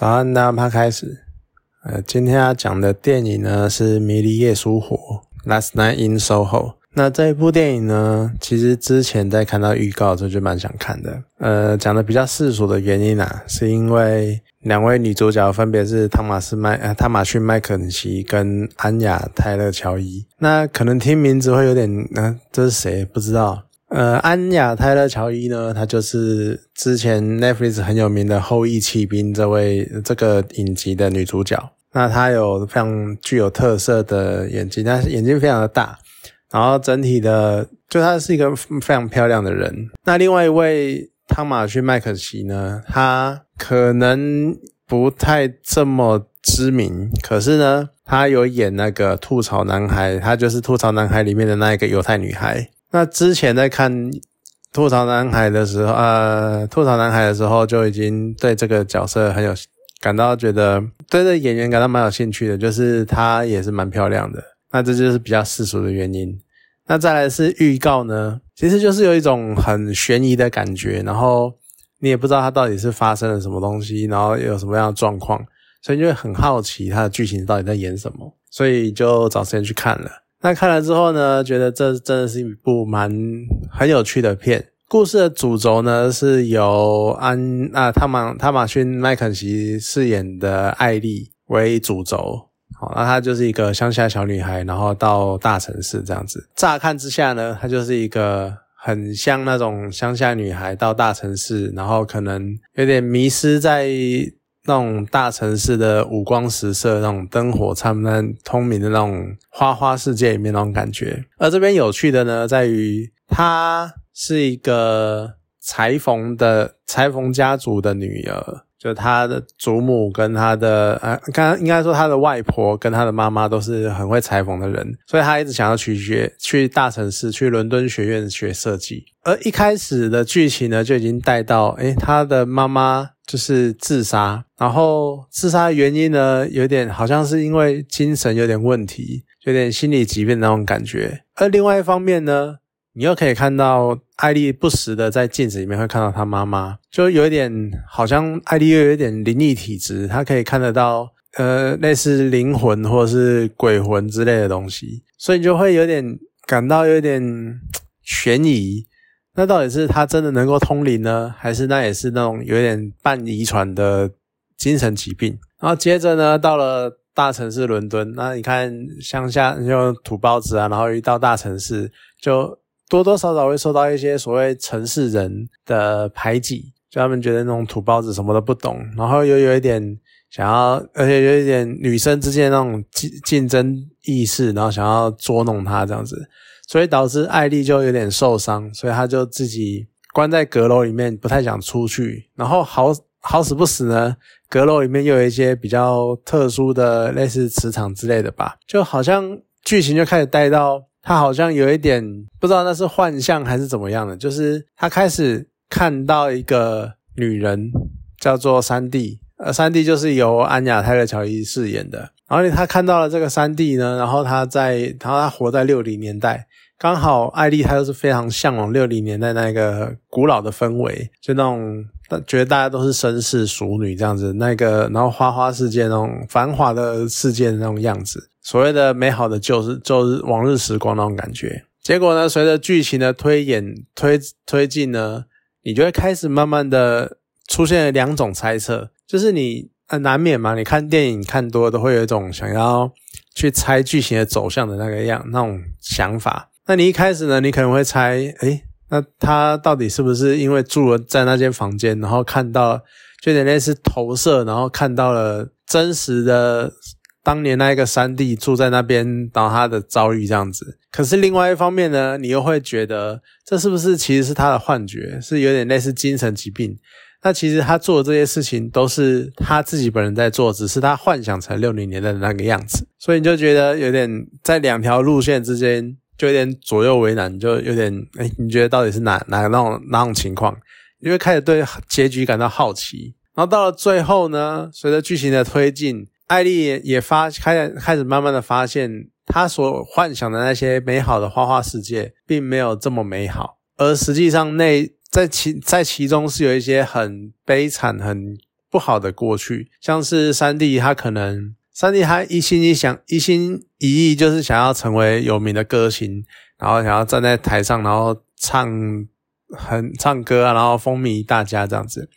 早安，大家开始。呃，今天要讲的电影呢是《迷离夜书火》（Last Night in Soho）。那这一部电影呢，其实之前在看到预告之后就蛮想看的。呃，讲的比较世俗的原因啊，是因为两位女主角分别是汤马斯麦呃汤马逊麦肯锡跟安雅泰勒乔伊。那可能听名字会有点，嗯，这是谁？不知道。呃，安雅泰勒乔伊呢，她就是之前 Netflix 很有名的《后羿骑兵》这位这个影集的女主角。那她有非常具有特色的眼睛，但是眼睛非常的大，然后整体的就她是一个非常漂亮的人。那另外一位汤马逊麦肯锡呢，他可能不太这么知名，可是呢，他有演那个《吐槽男孩》，他就是《吐槽男孩》里面的那一个犹太女孩。那之前在看《吐槽男孩》的时候，呃，《吐槽男孩》的时候就已经对这个角色很有感到觉得对这演员感到蛮有兴趣的，就是她也是蛮漂亮的。那这就是比较世俗的原因。那再来是预告呢，其实就是有一种很悬疑的感觉，然后你也不知道它到底是发生了什么东西，然后有什么样的状况，所以就会很好奇它的剧情到底在演什么，所以就找时间去看了。那看了之后呢，觉得这真的是一部蛮很有趣的片。故事的主轴呢是由安啊汤马汤马逊麦肯锡饰演的艾丽为主轴。好，那她就是一个乡下小女孩，然后到大城市这样子。乍看之下呢，她就是一个很像那种乡下女孩到大城市，然后可能有点迷失在。那种大城市的五光十色、那种灯火灿烂、通明的那种花花世界里面那种感觉。而这边有趣的呢，在于她是一个裁缝的裁缝家族的女儿，就她的祖母跟她的呃，刚刚应该说她的外婆跟她的妈妈都是很会裁缝的人，所以她一直想要去学去大城市，去伦敦学院学设计。而一开始的剧情呢，就已经带到，诶，她的妈妈。就是自杀，然后自杀原因呢，有点好像是因为精神有点问题，有点心理疾病那种感觉。而另外一方面呢，你又可以看到艾丽不时的在镜子里面会看到她妈妈，就有一点好像艾丽又有点灵异体质，她可以看得到呃类似灵魂或者是鬼魂之类的东西，所以你就会有点感到有点悬疑。那到底是他真的能够通灵呢，还是那也是那种有点半遗传的精神疾病？然后接着呢，到了大城市伦敦，那你看乡下就土包子啊，然后一到大城市，就多多少少会受到一些所谓城市人的排挤，就他们觉得那种土包子什么都不懂，然后又有一点想要，而且有一点女生之间那种竞竞争意识，然后想要捉弄他这样子。所以导致艾丽就有点受伤，所以她就自己关在阁楼里面，不太想出去。然后好好死不死呢，阁楼里面又有一些比较特殊的类似磁场之类的吧，就好像剧情就开始带到他好像有一点不知道那是幻象还是怎么样的，就是他开始看到一个女人叫做三弟，呃，三弟就是由安雅泰勒乔伊饰演的。然后他看到了这个三弟呢，然后他在，然后他活在六零年代。刚好艾丽她又是非常向往六零年代那个古老的氛围，就那种觉得大家都是绅士淑女这样子，那个然后花花世界那种繁华的世界的那种样子，所谓的美好的旧日旧日往日时光那种感觉。结果呢，随着剧情的推演推推进呢，你就会开始慢慢的出现了两种猜测，就是你呃难免嘛，你看电影看多都会有一种想要去猜剧情的走向的那个样那种想法。那你一开始呢？你可能会猜，诶，那他到底是不是因为住了在那间房间，然后看到，就有点类似投射，然后看到了真实的当年那一个三弟住在那边，然后他的遭遇这样子。可是另外一方面呢，你又会觉得，这是不是其实是他的幻觉，是有点类似精神疾病？那其实他做的这些事情都是他自己本人在做，只是他幻想成六零年代的那个样子，所以你就觉得有点在两条路线之间。就有点左右为难，就有点哎，你觉得到底是哪哪个那种哪种情况？因为开始对结局感到好奇，然后到了最后呢，随着剧情的推进，艾丽也也发开开始慢慢的发现，她所幻想的那些美好的花花世界，并没有这么美好，而实际上那在其在其中是有一些很悲惨、很不好的过去，像是三弟他可能三弟他一心一想一心一意就是想要成为有名的歌星，然后想要站在台上，然后唱很唱歌啊，然后风靡大家这样子，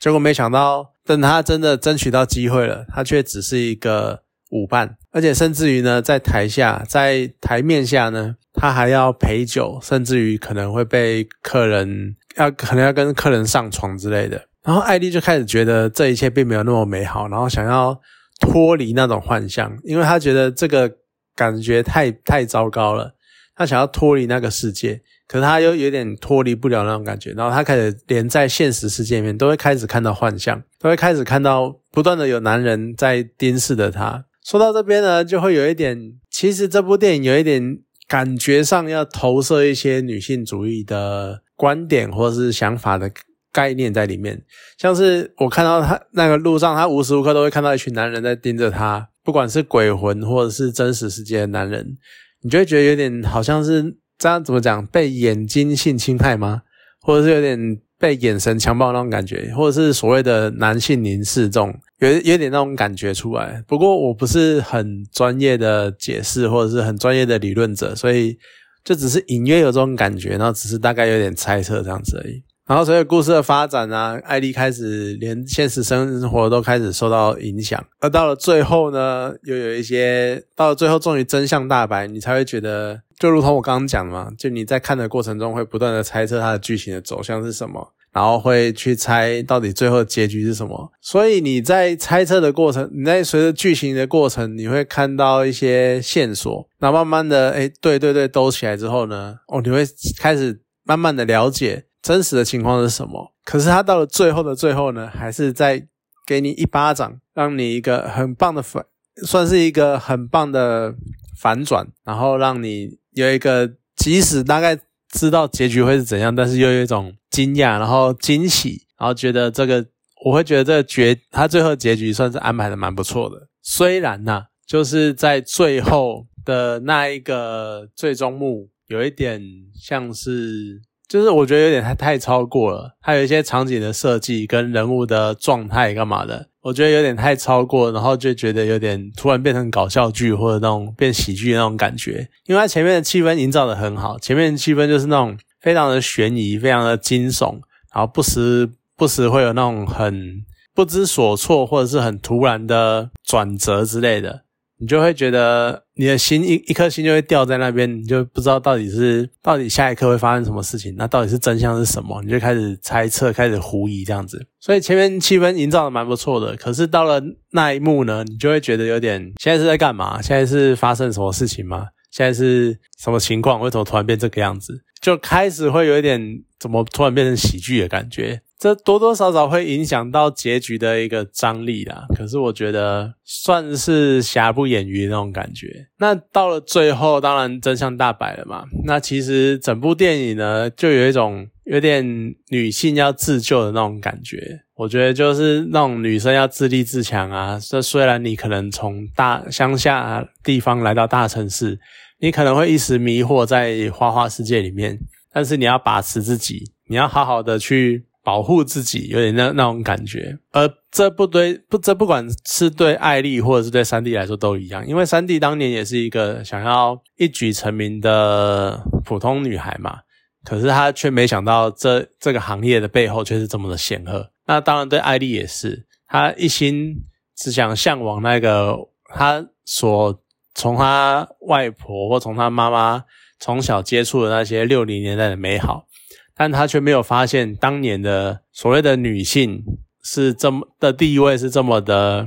结果没想到等他真的争取到机会了，他却只是一个舞伴，而且甚至于呢，在台下在台面下呢，他还要陪酒，甚至于可能会被客人要可能要跟客人上床之类的。然后艾丽就开始觉得这一切并没有那么美好，然后想要脱离那种幻象，因为她觉得这个感觉太太糟糕了，她想要脱离那个世界，可是她又有点脱离不了那种感觉，然后她开始连在现实世界里面都会开始看到幻象，都会开始看到不断的有男人在盯视着她。说到这边呢，就会有一点，其实这部电影有一点感觉上要投射一些女性主义的观点或是想法的。概念在里面，像是我看到他那个路上，他无时无刻都会看到一群男人在盯着他，不管是鬼魂或者是真实世界的男人，你就会觉得有点好像是这样怎么讲，被眼睛性侵害吗？或者是有点被眼神强暴那种感觉，或者是所谓的男性凝视这种，有有点那种感觉出来。不过我不是很专业的解释，或者是很专业的理论者，所以就只是隐约有这种感觉，然后只是大概有点猜测这样子而已。然后随着故事的发展呢，艾莉开始连现实生活都开始受到影响，而到了最后呢，又有一些到了最后终于真相大白，你才会觉得，就如同我刚刚讲的嘛，就你在看的过程中会不断的猜测它的剧情的走向是什么，然后会去猜到底最后结局是什么，所以你在猜测的过程，你在随着剧情的过程，你会看到一些线索，那慢慢的，哎，对对对，兜起来之后呢，哦，你会开始慢慢的了解。真实的情况是什么？可是他到了最后的最后呢，还是在给你一巴掌，让你一个很棒的反，算是一个很棒的反转，然后让你有一个即使大概知道结局会是怎样，但是又有一种惊讶，然后惊喜，然后觉得这个我会觉得这个结他最后结局算是安排的蛮不错的。虽然呢，就是在最后的那一个最终幕有一点像是。就是我觉得有点太太超过了，还有一些场景的设计跟人物的状态干嘛的，我觉得有点太超过，然后就觉得有点突然变成搞笑剧或者那种变喜剧那种感觉。因为它前面的气氛营造的很好，前面的气氛就是那种非常的悬疑、非常的惊悚，然后不时不时会有那种很不知所措或者是很突然的转折之类的。你就会觉得你的心一一颗心就会掉在那边，你就不知道到底是到底下一刻会发生什么事情，那到底是真相是什么？你就开始猜测，开始狐疑这样子。所以前面气氛营造的蛮不错的，可是到了那一幕呢，你就会觉得有点现在是在干嘛？现在是发生什么事情吗？现在是什么情况？为什么突然变这个样子？就开始会有一点怎么突然变成喜剧的感觉。这多多少少会影响到结局的一个张力啦，可是我觉得算是瑕不掩瑜那种感觉。那到了最后，当然真相大白了嘛。那其实整部电影呢，就有一种有点女性要自救的那种感觉。我觉得就是那种女生要自立自强啊。这虽然你可能从大乡下地方来到大城市，你可能会一时迷惑在花花世界里面，但是你要把持自己，你要好好的去。保护自己有点那那种感觉，而这不对不这不管是对艾丽或者是对三弟来说都一样，因为三弟当年也是一个想要一举成名的普通女孩嘛，可是她却没想到这这个行业的背后却是这么的显赫。那当然对艾丽也是，她一心只想向往那个她所从她外婆或从她妈妈从小接触的那些六零年代的美好。但他却没有发现，当年的所谓的女性是这么的地位是这么的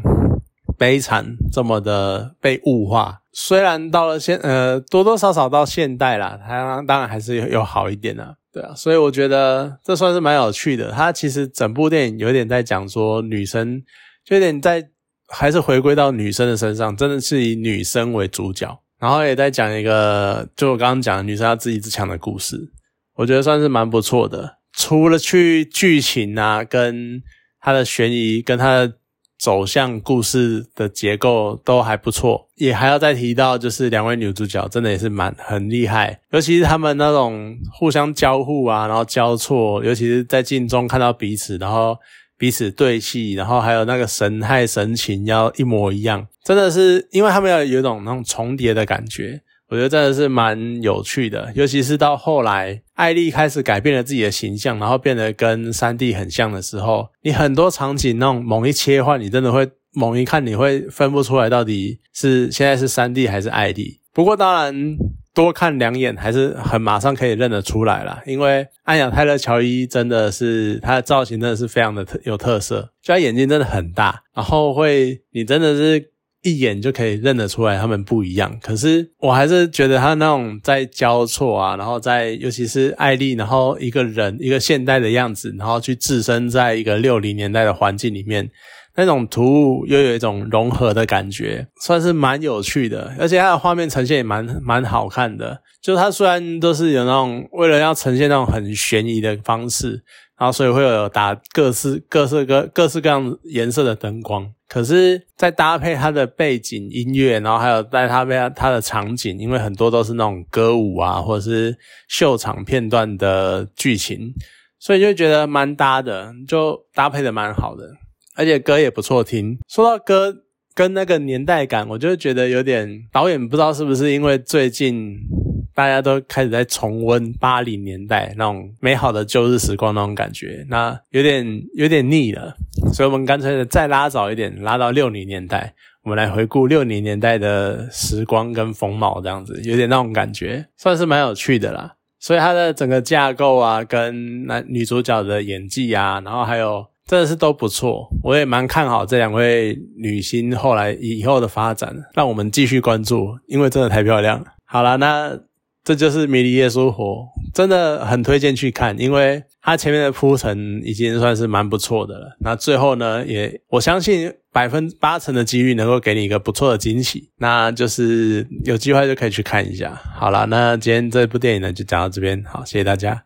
悲惨，这么的被物化。虽然到了现呃多多少少到现代啦，他当然还是有有好一点的，对啊。所以我觉得这算是蛮有趣的。他其实整部电影有点在讲说女生，就有点在还是回归到女生的身上，真的是以女生为主角，然后也在讲一个就我刚刚讲女生要自立自强的故事。我觉得算是蛮不错的，除了去剧情啊，跟它的悬疑，跟它的走向、故事的结构都还不错，也还要再提到，就是两位女主角真的也是蛮很厉害，尤其是他们那种互相交互啊，然后交错，尤其是在镜中看到彼此，然后。彼此对戏，然后还有那个神态神情要一模一样，真的是因为他们要有一种那种重叠的感觉，我觉得真的是蛮有趣的。尤其是到后来，艾丽开始改变了自己的形象，然后变得跟三弟很像的时候，你很多场景那种猛一切换，你真的会猛一看，你会分不出来到底是现在是三弟还是艾丽。不过当然。多看两眼还是很马上可以认得出来了，因为安雅泰勒乔伊真的是他的造型真的是非常的特有特色，就他眼睛真的很大，然后会你真的是一眼就可以认得出来他们不一样。可是我还是觉得他那种在交错啊，然后在尤其是艾丽，然后一个人一个现代的样子，然后去置身在一个六零年代的环境里面。那种图物又有一种融合的感觉，算是蛮有趣的，而且它的画面呈现也蛮蛮好看的。就它虽然都是有那种为了要呈现那种很悬疑的方式，然后所以会有打各式各式各各式各样颜色的灯光，可是再搭配它的背景音乐，然后还有在它配它的场景，因为很多都是那种歌舞啊或者是秀场片段的剧情，所以就觉得蛮搭的，就搭配的蛮好的。而且歌也不错听。说到歌跟那个年代感，我就觉得有点导演不知道是不是因为最近大家都开始在重温八零年代那种美好的旧日时光那种感觉，那有点有点腻了，所以我们干脆再拉早一点，拉到六零年代，我们来回顾六零年代的时光跟风貌，这样子有点那种感觉，算是蛮有趣的啦。所以它的整个架构啊，跟男女主角的演技啊，然后还有。真的是都不错，我也蛮看好这两位女星后来以后的发展，让我们继续关注，因为真的太漂亮了。好了，那这就是《迷离夜书活》，真的很推荐去看，因为它前面的铺陈已经算是蛮不错的了。那最后呢，也我相信百分八成的几率能够给你一个不错的惊喜，那就是有机会就可以去看一下。好了，那今天这部电影呢就讲到这边，好，谢谢大家。